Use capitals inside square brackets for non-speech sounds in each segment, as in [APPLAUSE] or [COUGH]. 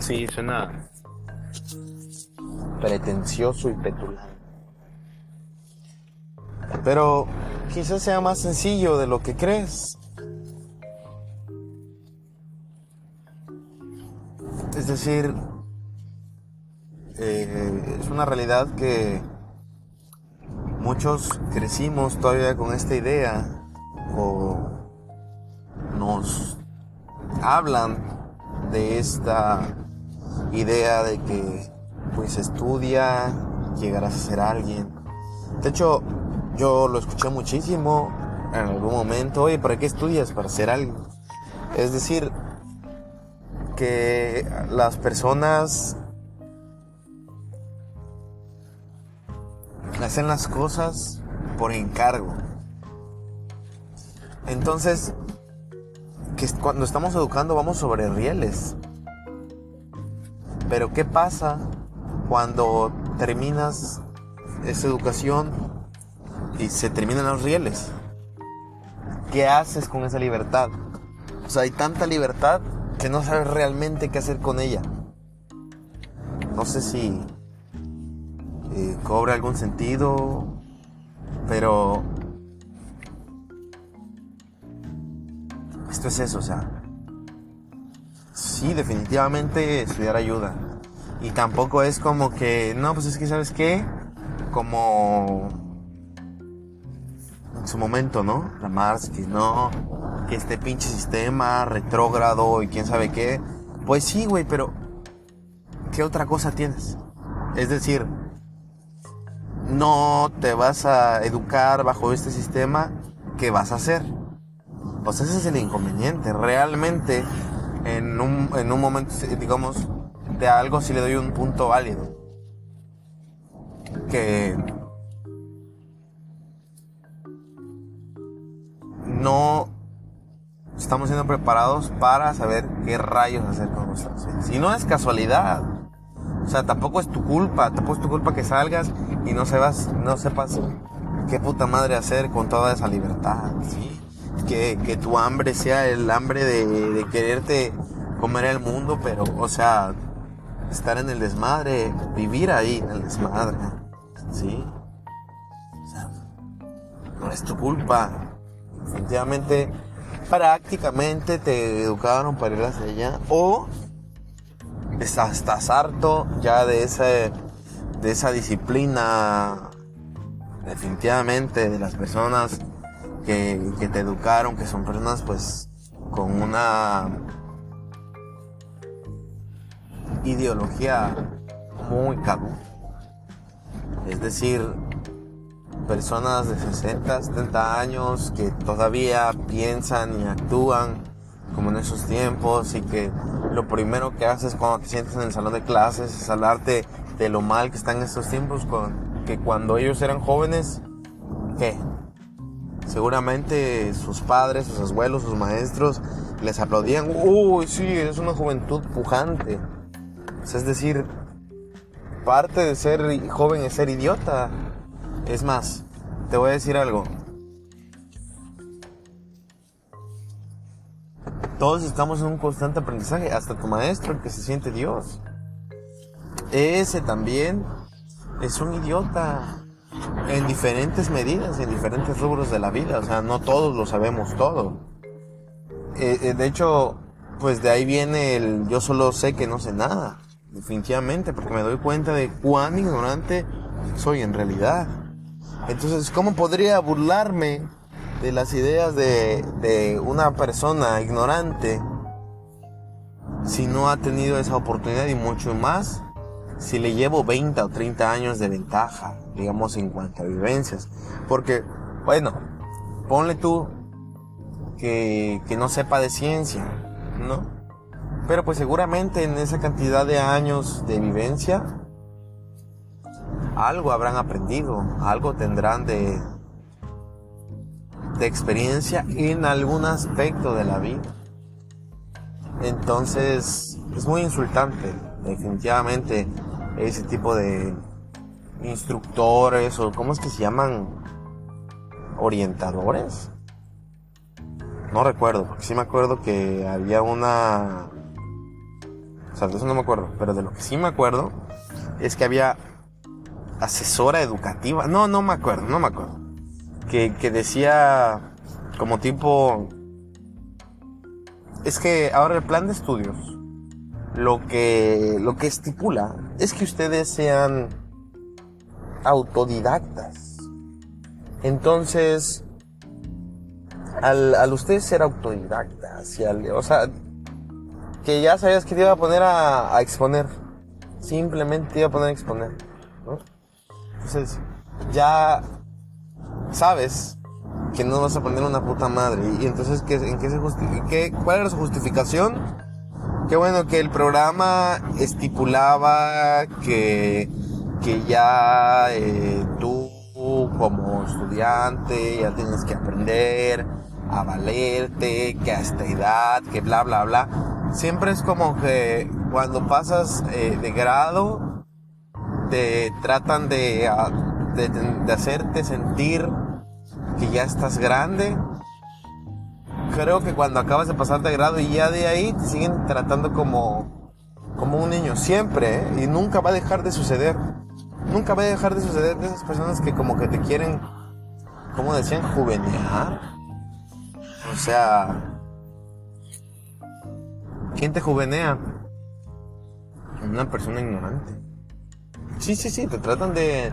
Sí, suena pretencioso y petulante. Pero quizás sea más sencillo de lo que crees. Es decir, eh, es una realidad que muchos crecimos todavía con esta idea o nos hablan de esta idea de que pues estudia, llegarás a ser alguien. De hecho, yo lo escuché muchísimo en algún momento, oye, ¿para qué estudias? Para ser alguien. Es decir, que las personas hacen las cosas por encargo. Entonces, que cuando estamos educando vamos sobre rieles. Pero ¿qué pasa cuando terminas esa educación y se terminan los rieles? ¿Qué haces con esa libertad? O sea, hay tanta libertad que no sabes realmente qué hacer con ella. No sé si eh, cobra algún sentido, pero esto es eso, o sea, sí, definitivamente estudiar ayuda. Y tampoco es como que, no, pues es que, ¿sabes qué? Como en su momento, ¿no? La Mars, que no, que este pinche sistema retrógrado y quién sabe qué. Pues sí, güey, pero ¿qué otra cosa tienes? Es decir, no te vas a educar bajo este sistema, ¿qué vas a hacer? Pues ese es el inconveniente. Realmente, en un, en un momento, digamos, de algo sí le doy un punto válido. Que no estamos siendo preparados para saber qué rayos hacer con nuestras vidas. Y no es casualidad. O sea, tampoco es tu culpa, tampoco es tu culpa que salgas y no sepas, no sepas qué puta madre hacer con toda esa libertad, ¿sí? Que, tu hambre sea el hambre de, quererte comer el mundo, pero, o sea, estar en el desmadre, vivir ahí en el desmadre, ¿sí? O sea, no es tu culpa. Definitivamente, prácticamente te educaron para ir hacia allá o estás, estás harto ya de, de esa disciplina, definitivamente, de las personas que, que te educaron, que son personas pues con una ideología muy caduca. Es decir, personas de 60, 70 años que todavía piensan y actúan como en esos tiempos y que lo primero que haces cuando te sientes en el salón de clases es hablarte de lo mal que están estos tiempos, con, que cuando ellos eran jóvenes, ¿qué? Seguramente sus padres, sus abuelos, sus maestros les aplaudían, uy, sí, es una juventud pujante. es decir, parte de ser joven es ser idiota. Es más, te voy a decir algo. Todos estamos en un constante aprendizaje, hasta tu maestro, el que se siente Dios. Ese también es un idiota en diferentes medidas, en diferentes rubros de la vida. O sea, no todos lo sabemos todo. Eh, eh, de hecho, pues de ahí viene el yo solo sé que no sé nada. Definitivamente, porque me doy cuenta de cuán ignorante soy en realidad. Entonces, ¿cómo podría burlarme de las ideas de, de una persona ignorante si no ha tenido esa oportunidad y mucho más si le llevo 20 o 30 años de ventaja, digamos, en cuanto a vivencias. Porque, bueno, ponle tú que, que no sepa de ciencia, ¿no? Pero pues seguramente en esa cantidad de años de vivencia, algo habrán aprendido, algo tendrán de, de experiencia en algún aspecto de la vida. Entonces, es muy insultante, definitivamente, ese tipo de instructores o cómo es que se llaman orientadores. No recuerdo, porque sí me acuerdo que había una O sea, de eso no me acuerdo. Pero de lo que sí me acuerdo es que había asesora educativa. No, no me acuerdo, no me acuerdo. Que, que decía como tipo... Es que ahora el plan de estudios lo que, lo que estipula es que ustedes sean autodidactas. Entonces, al, al ustedes ser autodidactas, y al, o sea, que ya sabías que te iba a poner a, a exponer, simplemente te iba a poner a exponer. Entonces, ya sabes que no vas a poner una puta madre. Y entonces, ¿qué, ¿en qué se justifica? ¿Qué, ¿Cuál era su justificación? Qué bueno que el programa estipulaba que, que ya eh, tú como estudiante ya tienes que aprender a valerte, que a esta edad, que bla, bla, bla. Siempre es como que cuando pasas eh, de grado, te tratan de, de, de hacerte sentir que ya estás grande creo que cuando acabas de pasar de grado y ya de ahí te siguen tratando como, como un niño, siempre, ¿eh? y nunca va a dejar de suceder. Nunca va a dejar de suceder de esas personas que como que te quieren, como decían, juvenear. O sea, ¿quién te juvenea? Una persona ignorante. Sí, sí, sí, te tratan de,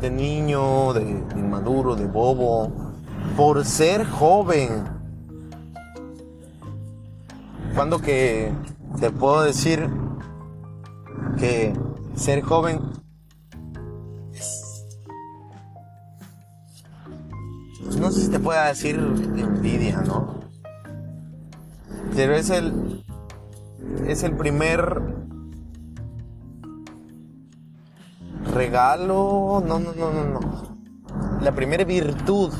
de niño, de inmaduro, de bobo, por ser joven. Cuando que te puedo decir que ser joven pues no sé si te pueda decir envidia, ¿no? Pero es el es el primer regalo, no, no, no, no, no. La primera virtud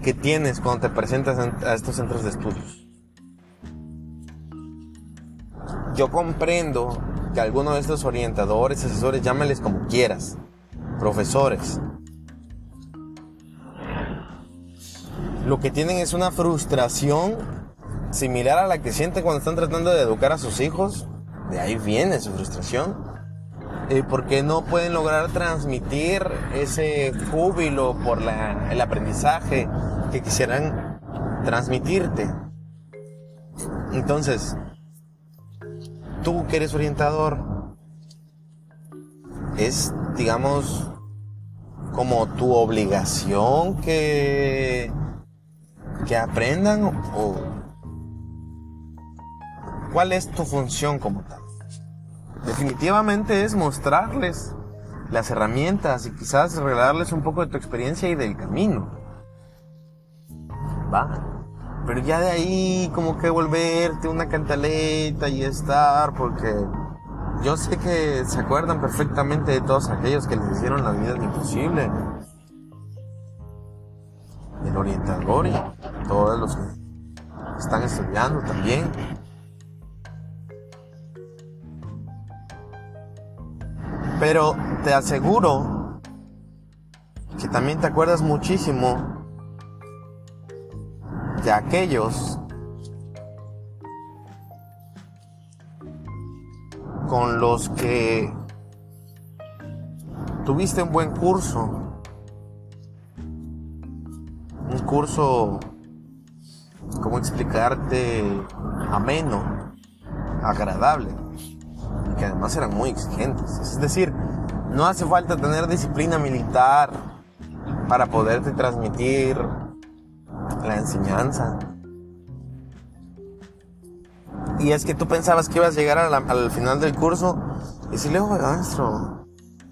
que tienes cuando te presentas a estos centros de estudios. Yo comprendo que algunos de estos orientadores, asesores, llámales como quieras, profesores, lo que tienen es una frustración similar a la que sienten cuando están tratando de educar a sus hijos. De ahí viene su frustración. Eh, porque no pueden lograr transmitir ese júbilo por el aprendizaje que quisieran transmitirte. Entonces, tú que eres orientador, es, digamos, como tu obligación que, que aprendan o cuál es tu función como tal. Definitivamente es mostrarles las herramientas y quizás regalarles un poco de tu experiencia y del camino. Va. Pero ya de ahí como que volverte una cantaleta y estar, porque yo sé que se acuerdan perfectamente de todos aquellos que les hicieron la vida imposible. El orientador y todos los que están estudiando también. Pero te aseguro que también te acuerdas muchísimo de aquellos con los que tuviste un buen curso, un curso, ¿cómo explicarte? Ameno, agradable que además eran muy exigentes. Es decir, no hace falta tener disciplina militar para poderte transmitir la enseñanza. Y es que tú pensabas que ibas a llegar al final del curso y decirle, oiga, maestro,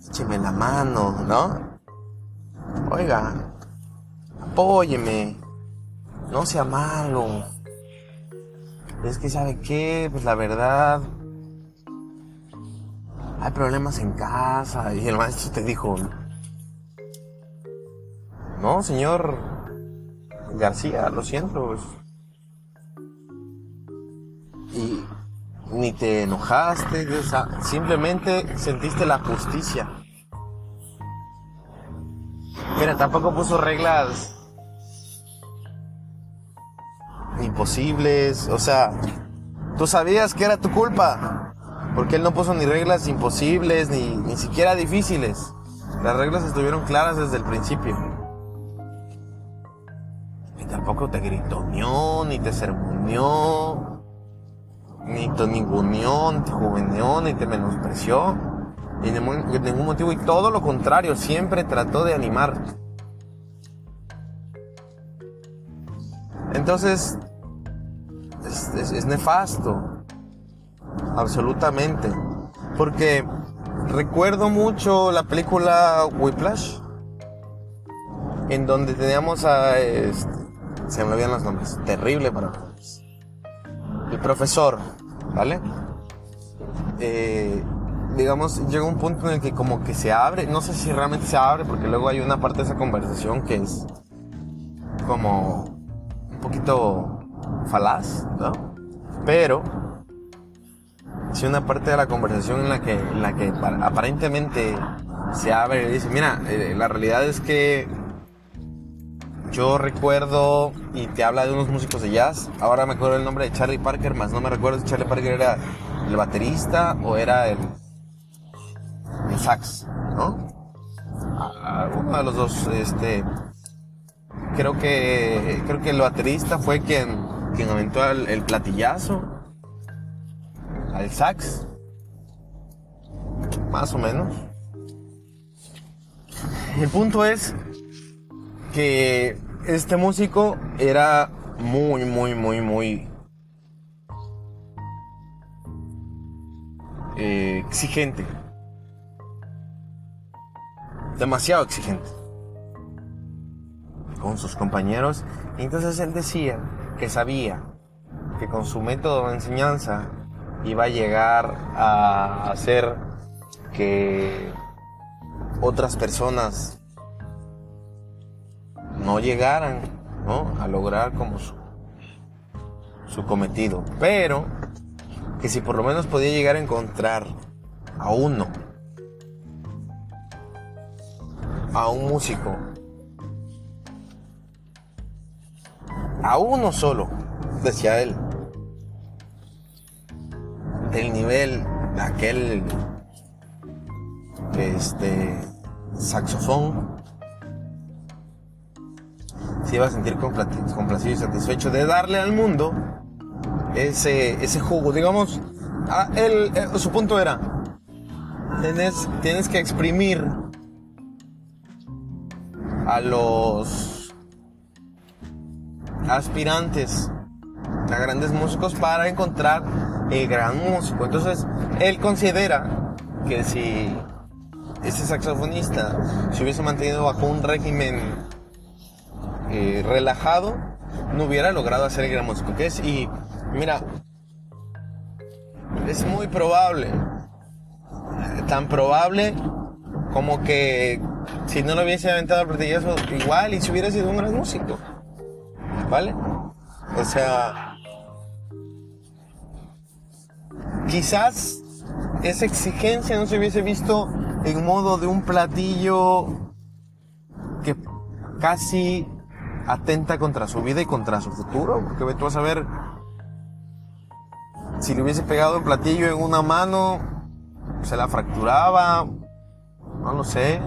écheme la mano, ¿no? Oiga, apóyeme, no sea malo. Es que, ¿sabe qué? Pues la verdad, hay problemas en casa. Y el maestro te dijo, no, señor García, lo siento. Pues". Y ni te enojaste, simplemente sentiste la justicia. Pero tampoco puso reglas imposibles, o sea, Tú sabías que era tu culpa. Porque él no puso ni reglas imposibles, ni, ni siquiera difíciles. Las reglas estuvieron claras desde el principio. Y tampoco te gritoneó, ni te sermoneó, ni te ninguneó, ni te juveneó, ni te menospreció. De ningún motivo. Y todo lo contrario, siempre trató de animar. Entonces, es, nefasto. Absolutamente. Porque recuerdo mucho la película Whiplash. En donde teníamos a... Este, se me olvidan los nombres. Terrible para El profesor, ¿vale? Eh, digamos, llega un punto en el que como que se abre, no sé si realmente se abre, porque luego hay una parte de esa conversación que es como un poquito falaz, ¿no? Pero si una parte de la conversación en la que, en la que aparentemente se abre y dice, mira, eh, la realidad es que yo recuerdo y te habla de unos músicos de jazz. Ahora me acuerdo el nombre de Charlie Parker, más no me recuerdo si Charlie Parker era el baterista o era el, el sax, ¿no? uno de los dos, este, creo que creo que el baterista fue quien quien aventó el, platillazo al sax, más o menos. El punto es que este músico era muy, muy, muy, muy eh, exigente. Demasiado exigente. Con sus compañeros. Y entonces él decía que sabía que con su método de enseñanza iba a llegar a hacer que otras personas no llegaran a lograr como su, su cometido. Pero que si por lo menos podía llegar a encontrar a uno, a un músico a uno solo, decía él, del nivel de aquel este saxofón se iba a sentir complacido y satisfecho de darle al mundo ese, ese jugo. Digamos, a él, eh, su punto era, tienes, tienes que exprimir a los aspirantes a grandes músicos para encontrar el gran músico. Entonces, él considera que si ese saxofonista se hubiese mantenido bajo un régimen eh, relajado, no hubiera logrado hacer el gran músico que es. Y mira, es muy probable, tan probable como que si no lo hubiese aventado al igual y si hubiera sido un gran músico. ¿Vale? O sea, quizás esa exigencia no se hubiese visto en modo de un platillo que casi atenta contra su vida y contra su futuro, porque tú vas a ver si le hubiese pegado el platillo en una mano, se la fracturaba, no lo sé,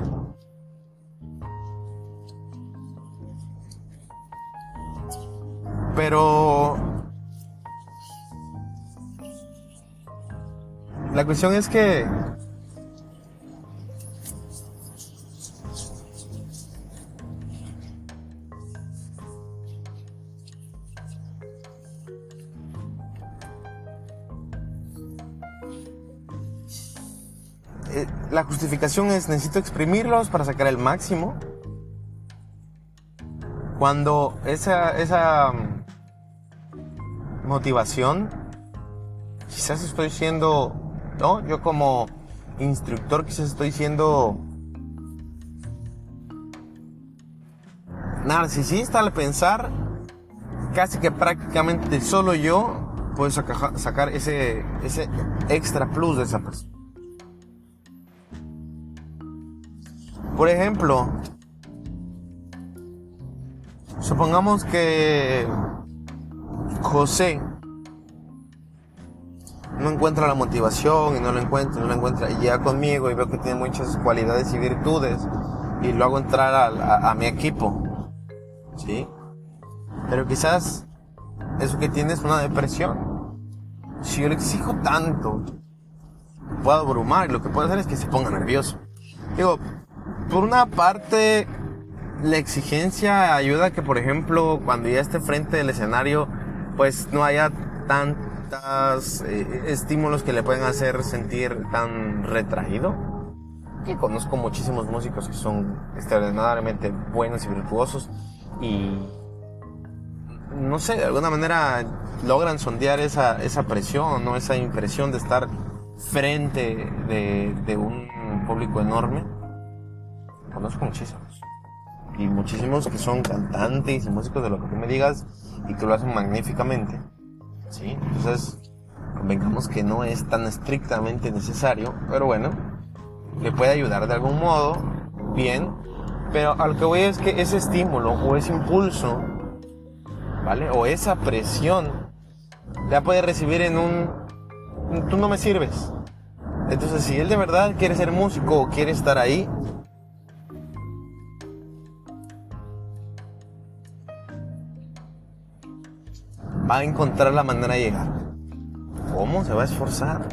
Pero la cuestión es que eh, la justificación es necesito exprimirlos para sacar el máximo. Cuando esa, esa motivación, quizás estoy siendo, ¿no? Yo como instructor quizás estoy siendo narcisista al pensar casi que prácticamente solo yo puedo sacar ese, ese extra plus de esa persona. Por ejemplo, supongamos que José no encuentra la motivación y no lo encuentra, no lo encuentra. Y llega conmigo y veo que tiene muchas cualidades y virtudes y lo hago entrar a, a mi equipo. ¿Sí? Pero quizás eso que tiene es una depresión. Si yo le exijo tanto, puedo abrumar y lo que puede hacer es que se ponga nervioso. Digo, por una parte, la exigencia ayuda a que, por ejemplo, cuando ya esté frente del escenario, pues no haya tantos eh, estímulos que le pueden hacer sentir tan retraído. Y conozco muchísimos músicos que son extraordinariamente buenos y virtuosos y no sé, de alguna manera logran sondear esa, esa presión, ¿no? esa impresión de estar frente de, de un público enorme. Conozco muchísimos. Y muchísimos que son cantantes y músicos de lo que tú me digas y que lo hacen magníficamente. ¿Sí? Entonces, convengamos que no es tan estrictamente necesario, pero bueno, le puede ayudar de algún modo, bien. Pero a lo que voy es que ese estímulo o ese impulso, ¿vale? O esa presión, la puede recibir en un... Tú no me sirves. Entonces, si él de verdad quiere ser músico o quiere estar ahí, va a encontrar la manera de llegar. ¿Cómo? Se va a esforzar.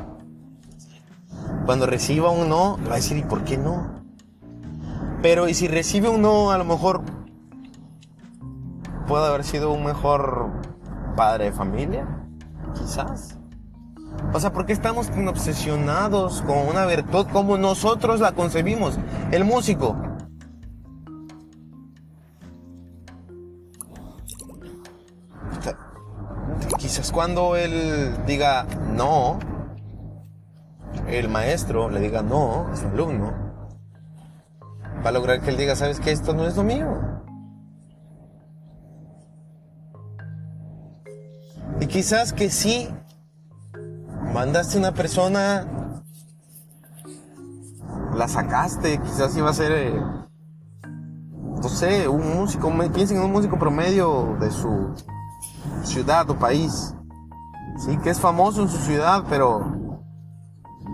Cuando reciba un no, va a decir, ¿y por qué no? Pero, ¿y si recibe un no, a lo mejor puede haber sido un mejor padre de familia? Quizás. O sea, ¿por qué estamos tan obsesionados con una virtud como nosotros la concebimos? El músico. Quizás cuando él diga no, el maestro le diga no a su alumno, va a lograr que él diga, ¿sabes qué? Esto no es lo mío. Y quizás que sí mandaste una persona, la sacaste, quizás iba a ser, eh, no sé, un músico, piensen en un músico promedio de su ciudad o país, sí, que es famoso en su ciudad, pero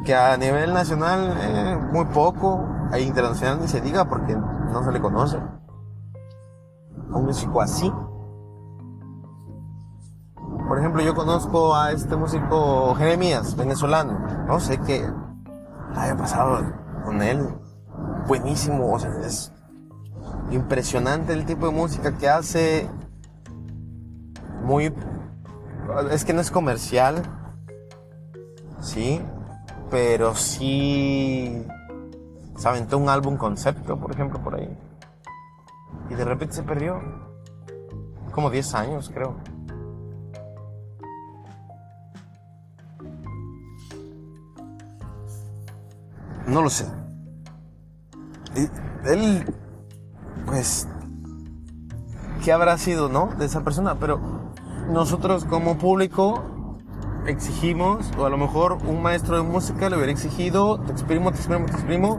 que a nivel nacional eh, muy poco, e internacional ni se diga porque no se le conoce. Un músico así por ejemplo, yo conozco a este músico Jeremías, venezolano. No sé qué haya pasado con él. Buenísimo, es impresionante el tipo de música que hace. Muy. Es que no es comercial. Sí. Pero sí. Se aventó un álbum concepto, por ejemplo, por ahí. Y de repente se perdió. Como 10 años, creo. No lo sé. Él, pues, ¿qué habrá sido, no? De esa persona. Pero nosotros como público exigimos, o a lo mejor un maestro de música le hubiera exigido, te exprimo, te exprimo, te exprimo,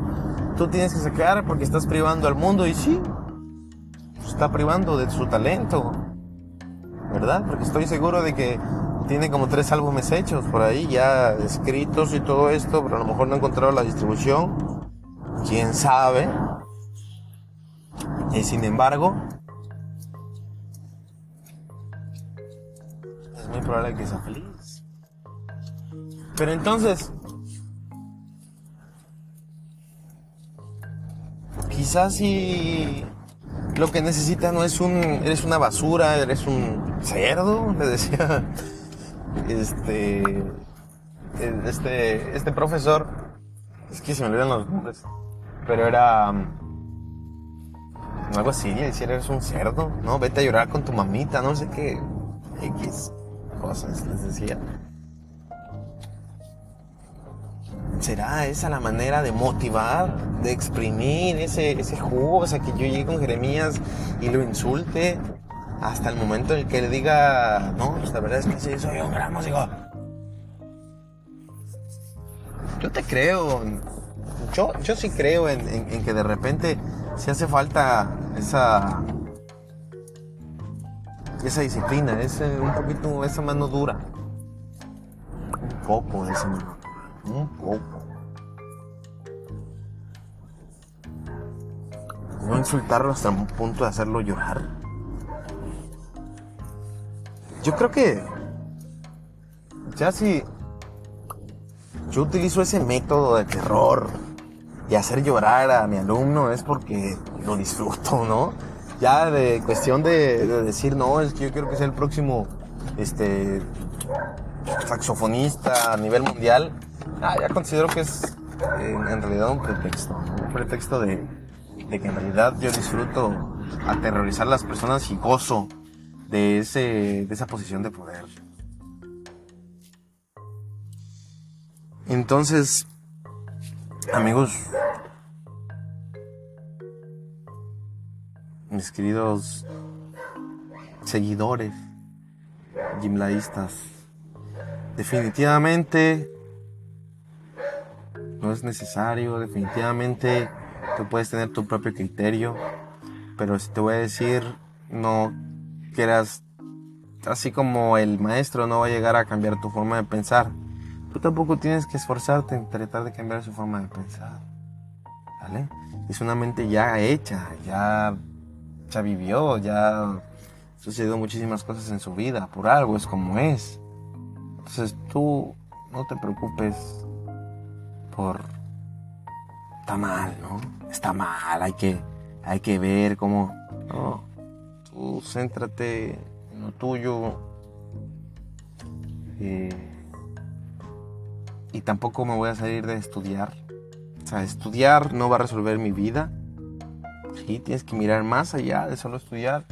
tú tienes que sacar porque estás privando al mundo. Y sí, está privando de su talento, ¿verdad? Porque estoy seguro de que tiene como tres álbumes hechos por ahí, ya escritos y todo esto, pero a lo mejor no ha encontrado la distribución. Quién sabe. Y sin embargo, muy probable que sea feliz. Pero entonces, quizás si lo que necesita no es un, eres una basura, eres un cerdo, [LAUGHS] le decía este, este, este profesor, es que se me olvidan los nombres, pero era um, algo así, le decía, eres un cerdo, ¿no? Vete a llorar con tu mamita, no sé qué, X cosas les decía. ¿Será esa la manera de motivar, de exprimir ese, ese jugo? O sea, que yo llegue con Jeremías y lo insulte hasta el momento en el que le diga, no, pues la verdad es que sí, soy un gran músico. Yo te creo, yo, yo sí creo en, que de repente si hace falta esa esa disciplina, ese, un poquito esa mano dura. Un poco ese momento. Un poco. No insultarlo hasta un punto de hacerlo llorar. Yo creo que ya si yo utilizo ese método de terror y hacer llorar a mi alumno es porque lo disfruto, ¿no? Ya de cuestión de, decir, no, es que yo quiero que sea el próximo este, saxofonista a nivel mundial, ah, ya considero que es en, realidad un pretexto, un pretexto de, de que en realidad yo disfruto aterrorizar a las personas y gozo de, ese, de esa posición de poder. Entonces, amigos, mis queridos seguidores, gimlaístas, definitivamente no es necesario, definitivamente tú puedes tener tu propio criterio, pero si te voy a decir, no quieras, así como el maestro no va a llegar a cambiar tu forma de pensar, tú tampoco tienes que esforzarte en tratar de cambiar su forma de pensar. ¿Vale? Es una mente ya hecha, ya, ya vivió, ya sucedió muchísimas cosas en su vida, por algo es como es. Entonces tú no te preocupes por... Está mal, ¿no? Está mal, hay que, hay que ver cómo... No, tú céntrate en lo tuyo. Eh, y tampoco me voy a salir de estudiar. O sea, estudiar no va a resolver mi vida. Sí, tienes que mirar más allá de solo estudiar,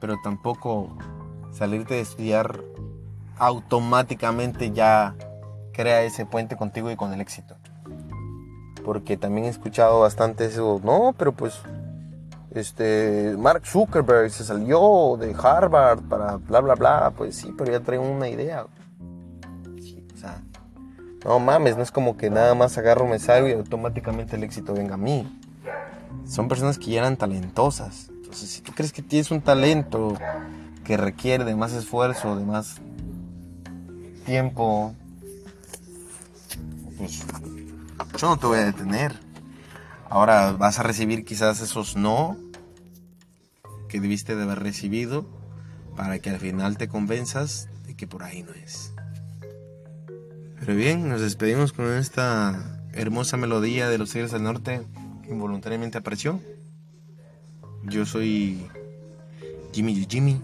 pero tampoco salirte de estudiar automáticamente ya crea ese puente contigo y con el éxito. Porque también he escuchado bastante eso, no, pero pues este Mark Zuckerberg se salió de Harvard para bla bla bla, pues sí, pero ya trae una idea. No mames, no es como que nada más agarro, me salgo y automáticamente el éxito venga a mí. Son personas que ya eran talentosas. Entonces, si tú crees que tienes un talento que requiere de más esfuerzo, de más tiempo, pues yo no te voy a detener. Ahora vas a recibir quizás esos no que debiste de haber recibido para que al final te convenzas de que por ahí no es. Pero bien, nos despedimos con esta hermosa melodía de los Tigres del Norte involuntariamente apareció. Yo soy Jimmy Jimmy.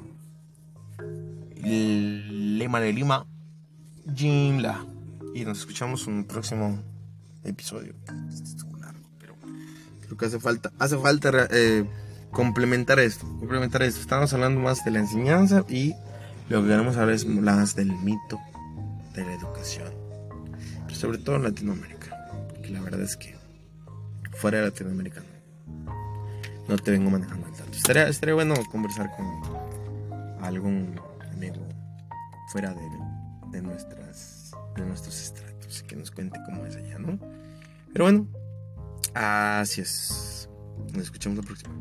Lema de Lima. Jimla. Y nos escuchamos un próximo episodio. Pero creo que hace falta, hace falta eh, complementar esto. Complementar esto. Estamos hablando más de la enseñanza y lo que queremos hablar es más del mito de la educación sobre todo en Latinoamérica, porque la verdad es que fuera de Latinoamérica no, te vengo manejando el tanto. Estaría, estaría bueno conversar con algún amigo fuera de, de, nuestras, de nuestros estratos y que nos cuente cómo es allá, ¿no? Pero bueno, así es. Nos escuchamos la próxima.